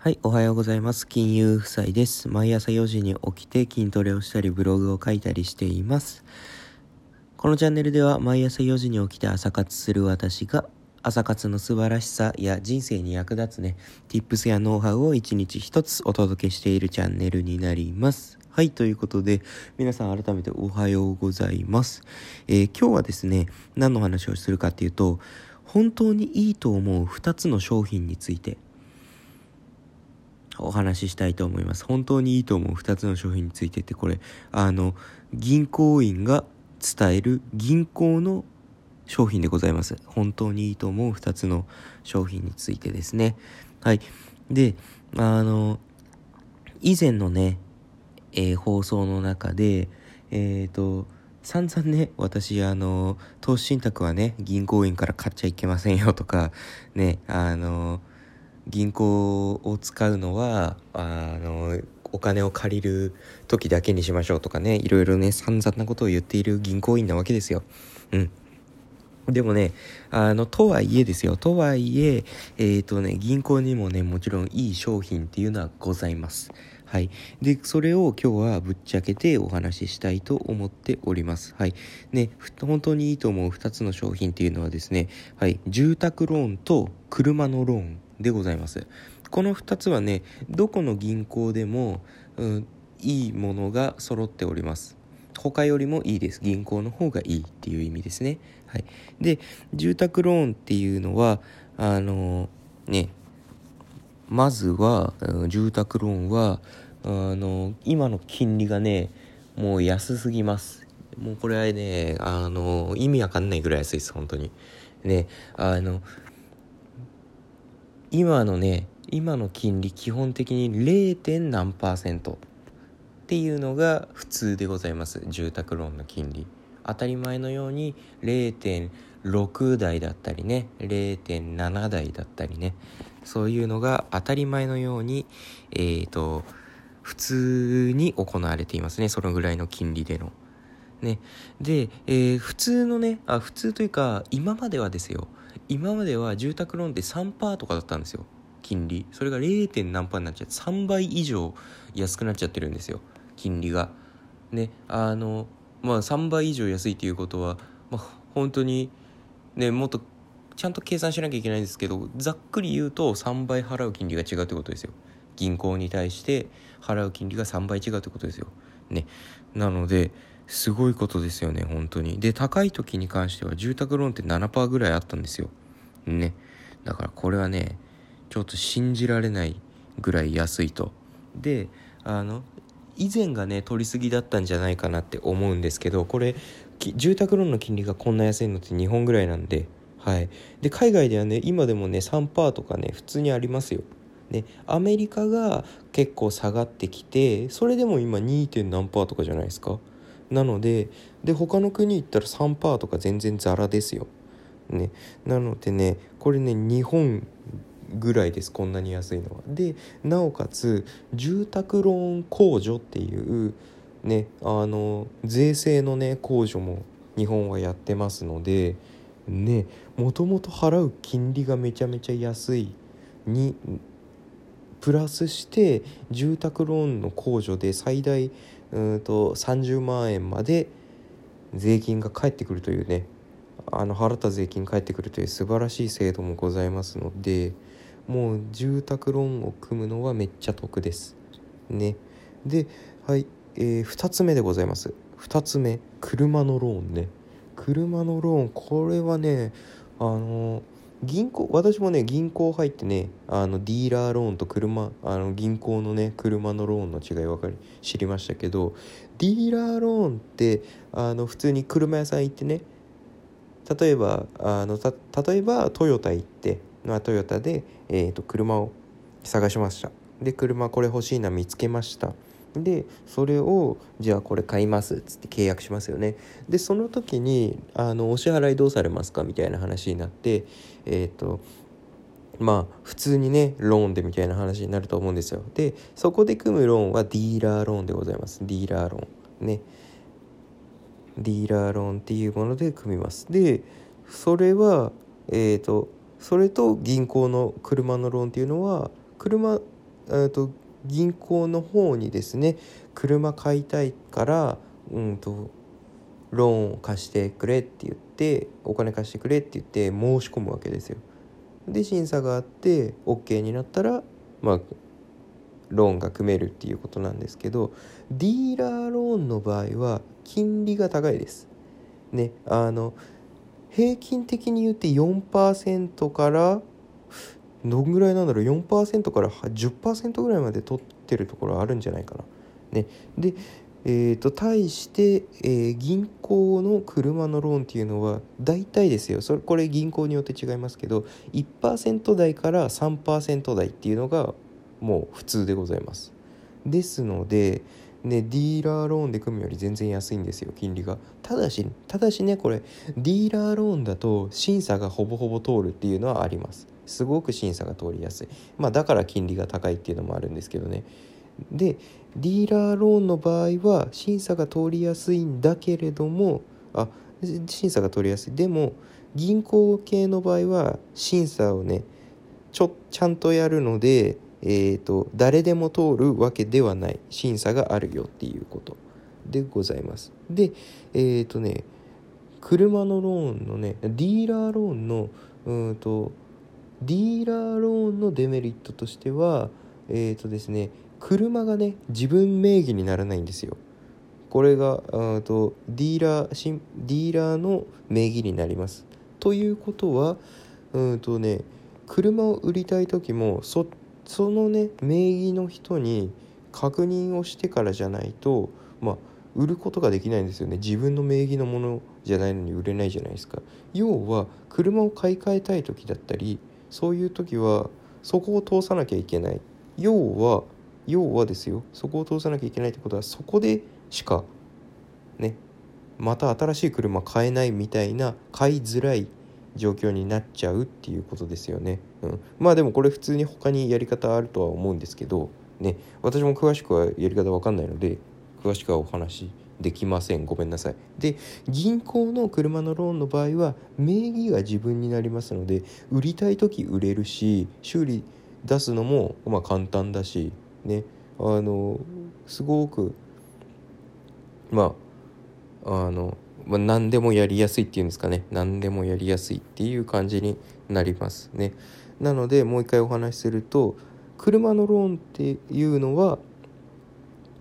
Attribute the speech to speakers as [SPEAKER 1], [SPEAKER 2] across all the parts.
[SPEAKER 1] はい、おはようございます。金融夫妻です。毎朝4時に起きて筋トレをしたりブログを書いたりしています。このチャンネルでは毎朝4時に起きて朝活する私が朝活の素晴らしさや人生に役立つね、tips やノウハウを一日一つお届けしているチャンネルになります。はい、ということで、皆さん改めておはようございます。えー、今日はですね、何の話をするかっていうと、本当にいいと思う2つの商品についてお話ししたいと思います。本当にいいと思う2つの商品についてってこれ、あの、銀行員が伝える銀行の商品でございます。本当にいいと思う2つの商品についてですね。はい。で、あの、以前のね、えー、放送の中で、えっ、ー、と、散々ね、私、あの、投資信託はね、銀行員から買っちゃいけませんよとか、ね、あの、銀行を使うのは、あの、お金を借りる時だけにしましょうとかね、いろいろね、散々なことを言っている銀行員なわけですよ。うん。でもね、あの、とはいえですよ。とはいえ、えっ、ー、とね、銀行にもね、もちろんいい商品っていうのはございます。はい。で、それを今日はぶっちゃけてお話ししたいと思っております。はい。ね、本当にいいと思う2つの商品っていうのはですね、はい。住宅ローンと車のローンでございます。この2つはね、どこの銀行でも、うん、いいものが揃っております。他よりもいいです。銀行の方がいいっていう意味ですね。はい。で、住宅ローンっていうのは、あのー、ね、まずは、住宅ローンは、あの、今の金利がね、もう安すぎます。もうこれはね、あの、意味わかんないぐらい安いです、本当に。ね、あの、今のね、今の金利基本的に 0. 何パーセントっていうのが普通でございます住宅ローンの金利当たり前のように0.6台だったりね0.7台だったりねそういうのが当たり前のようにえっ、ー、と普通に行われていますねそのぐらいの金利での。ね、で、えー、普通のねあ普通というか今まではですよ今までは住宅ローンって3%とかだったんですよ。金利。それが 0. 何パーになっちゃって3倍以上安くなっちゃってるんですよ。金利が。ねあのまあ3倍以上安いっていうことは、まあ、本当にねもっとちゃんと計算しなきゃいけないんですけどざっくり言うと3倍払う金利が違うってことですよ。銀行に対して払う金利が3倍違うってことですよ。ね。なのですごいことですよね本当に。で高い時に関しては住宅ローンって7%ぐらいあったんですよ。ね。だからこれはねちょっと信じられないぐらい安いと。であの以前がね取りすぎだったんじゃないかなって思うんですけどこれ住宅ローンの金利がこんな安いのって日本ぐらいなんではい。で海外ではね今でもね3%とかね普通にありますよ。ね、アメリカが結構下がってきてそれでも今 2. 何パーとかじゃないですか？なのでで他の国行ったら3%とか全然ザラですよ。ね、なのでねこれね日本ぐらいですこんなに安いのは。でなおかつ住宅ローン控除っていうねあの税制のね控除も日本はやってますのでねもともと払う金利がめちゃめちゃ安いにプラスして住宅ローンの控除で最大うんと30万円まで税金が返ってくるというねあの払った税金返ってくるという素晴らしい制度もございますのでもう住宅ローンを組むのはめっちゃ得ですね。ではい、えー、2つ目でございます。2つ目車のローンね。車のローンこれはねあのー銀行私もね銀行入ってねあのディーラーローンと車あの銀行のね車のローンの違い分かり知りましたけどディーラーローンってあの普通に車屋さん行ってね例えばあの例えばトヨタ行って、まあ、トヨタで、えーと車を探しました。で車これ欲しいな見つけました。でそれをじゃあこれ買いますっつって契約しますよね。でその時にあのお支払いどうされますかみたいな話になってえっ、ー、とまあ普通にねローンでみたいな話になると思うんですよ。でそこで組むローンはディーラーローンでございます。ディーラーローンね。ディーラーローンっていうもので組みます。でそれはえっ、ー、とそれと銀行の車のローンっていうのは車ーと銀行の方にですね車買いたいからうんとローンを貸してくれって言ってお金貸してくれって言って申し込むわけですよ。で審査があって OK になったらまあローンが組めるっていうことなんですけどディーラーローンの場合は金利が高いです。ねあの平均的に言って4%からどんぐらいなんだろう？4%から10%ぐらいまで取ってるところあるんじゃないかな。ね、で、えーと、対して、えー、銀行の車のローンっていうのは大体ですよそれこれ銀行によって違いますけど1%台から3%台っていうのがもう普通でございます。ですので、ね、ディーラーローンで組むより全然安いんですよ金利が。ただしただしねこれディーラーローンだと審査がほぼほぼ通るっていうのはあります。すごく審査が通りやすい。まあだから金利が高いっていうのもあるんですけどね。でディーラーローンの場合は審査が通りやすいんだけれどもあ審査が通りやすい。でも銀行系の場合は審査をねちょちゃんとやるのでえーと、誰でも通るわけではない審査があるよっていうことでございます。で、えっ、ー、とね、車のローンのね、ディーラーローンの、うんと、ディーラーローンのデメリットとしては、えっ、ー、とですね、車がね、自分名義にならないんですよ。これが、うんとディーラー、ディーラーの名義になります。ということは、うんとね、車を売りたい時もそっそのね名義の人に確認をしてからじゃないとまあ売ることができないんですよね。自分の名義のものじゃないのに売れないじゃないですか。要は車を買い替えたい時だったりそういう時はそこを通さなきゃいけない。要は要はですよ。そこを通さなきゃいけないってことはそこでしかねまた新しい車買えないみたいな買いづらい状況になっちゃうっていうことですよね。うん、まあでもこれ普通に他にやり方あるとは思うんですけどね。私も詳しくはやり方わかんないので詳しくはお話できません。ごめんなさい。で銀行の車のローンの場合は名義が自分になりますので売りたい時売れるし修理出すのもまあ簡単だしね。あのすごくまああのまあ、何でもやりやすいっていうんですかね。何でもやりやすいっていう感じになりますね。なのでもう一回お話しすると車のローンっていうのは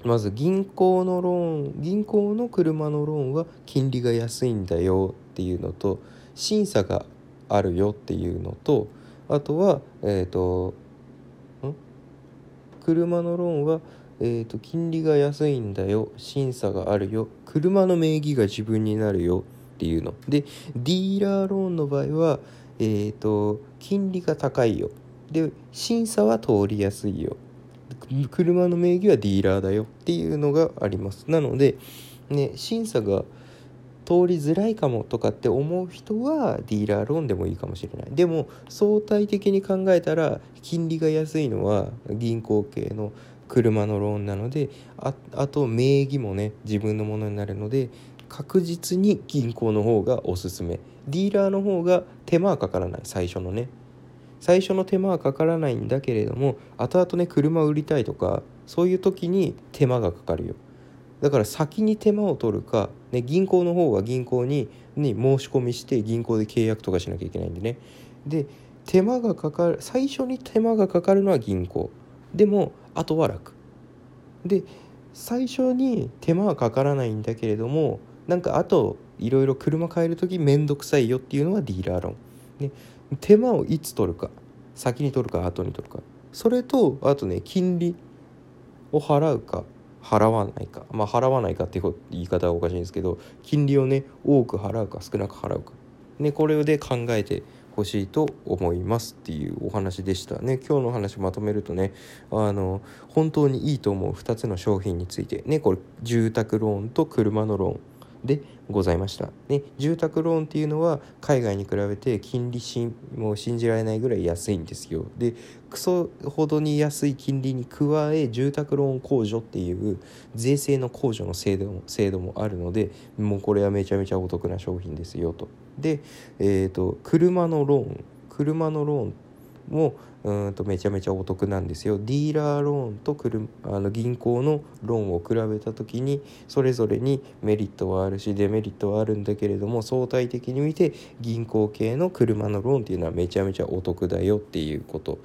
[SPEAKER 1] まず銀行のローン銀行の車のローンは金利が安いんだよっていうのと審査があるよっていうのとあとはえっ、ー、と車のローンはえーと、金利が安いんだよ審査があるよ車の名義が自分になるよっていうの。でディーラーローンの場合は、えーと、金利が高いよ。で審査は通りやすいよ。車の名義はディーラーだよ。っていうのがあります。なので、ね、審査が通りづらいかもとかって思う人はディーラーローンでもいいかもしれない。でも相対的に考えたら金利が安いのは銀行系の車のローンなのでああと名義もね自分のものになるので確実に銀行の方がおすすめ。ディーラーの方が手間はかからない。最初のね。最初の手間はかからないんだけれども後々ね車売りたいとかそういう時に手間がかかるよ。だから先に手間を取るか、ね、銀行の方は銀行にに申し込みして銀行で契約とかしなきゃいけないんでね。で手間がかかる最初に手間がかかるのは銀行。でもあとは楽。で最初に手間はかからないんだけれどもなんかあといろいろ車買える時面倒くさいよっていうのはディーラーロン、ね、手間をいつ取るか先に取るか後に取るか。それとあとね金利を払うか払わないか。まあ払わないかっていう言い方はおかしいんですけど金利をね多く払うか少なく払うか、ね、これで考えてほしいと思いますっていうお話でしたね。今日の話まとめるとねあの本当にいいと思う2つの商品について。ねこれ住宅ローンと車のローン。でございました、ね、住宅ローンっていうのは海外に比べて金利しもう信じられないぐらい安いんですよ。でクソほどに安い金利に加え住宅ローン控除っていう税制の控除の制度も制度もあるのでもうこれはめちゃめちゃお得な商品ですよと。で、えーと、車のローン。車のローンもうんとめちゃめちゃお得なんですよディーラーローンと車あの銀行のローンを比べた時にそれぞれにメリットはあるしデメリットはあるんだけれども相対的に見て銀行系の車のローンっていうのはめちゃめちゃお得だよっていうこと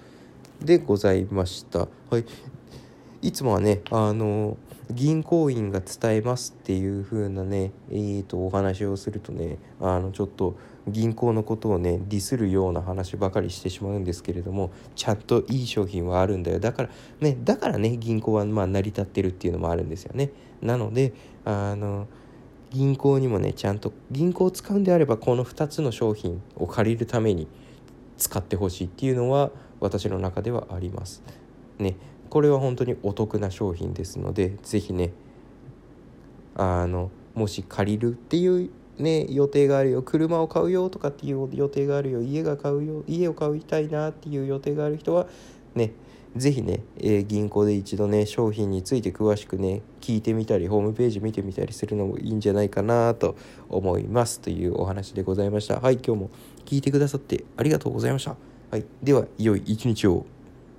[SPEAKER 1] でございました。はい、いつもはねあの銀行員が伝えますっていう風なねえー、とお話をするとねあのちょっと銀行のことをねディスるような話ばかりしてしまうんですけれどもちゃんといい商品はあるんだよ。だからねだからね銀行はま成り立ってるっていうのもあるんですよね。なのであの銀行にもねちゃんと銀行を使うんであればこの2つの商品を借りるために使ってほしいっていうのは私の中ではあります。ねこれは本当にお得な商品ですので是非ねあのもし借りるっていうね予定があるよ車を買うよとかっていう予定があるよ家が買うよ家を買いたいなっていう予定がある人はね是非ね、えー、銀行で一度ね商品について詳しくね聞いてみたりホームページ見てみたりするのもいいんじゃないかなと思います。というお話でございました。はい今日も聞いてくださってありがとうございました。はいでは良い一日を。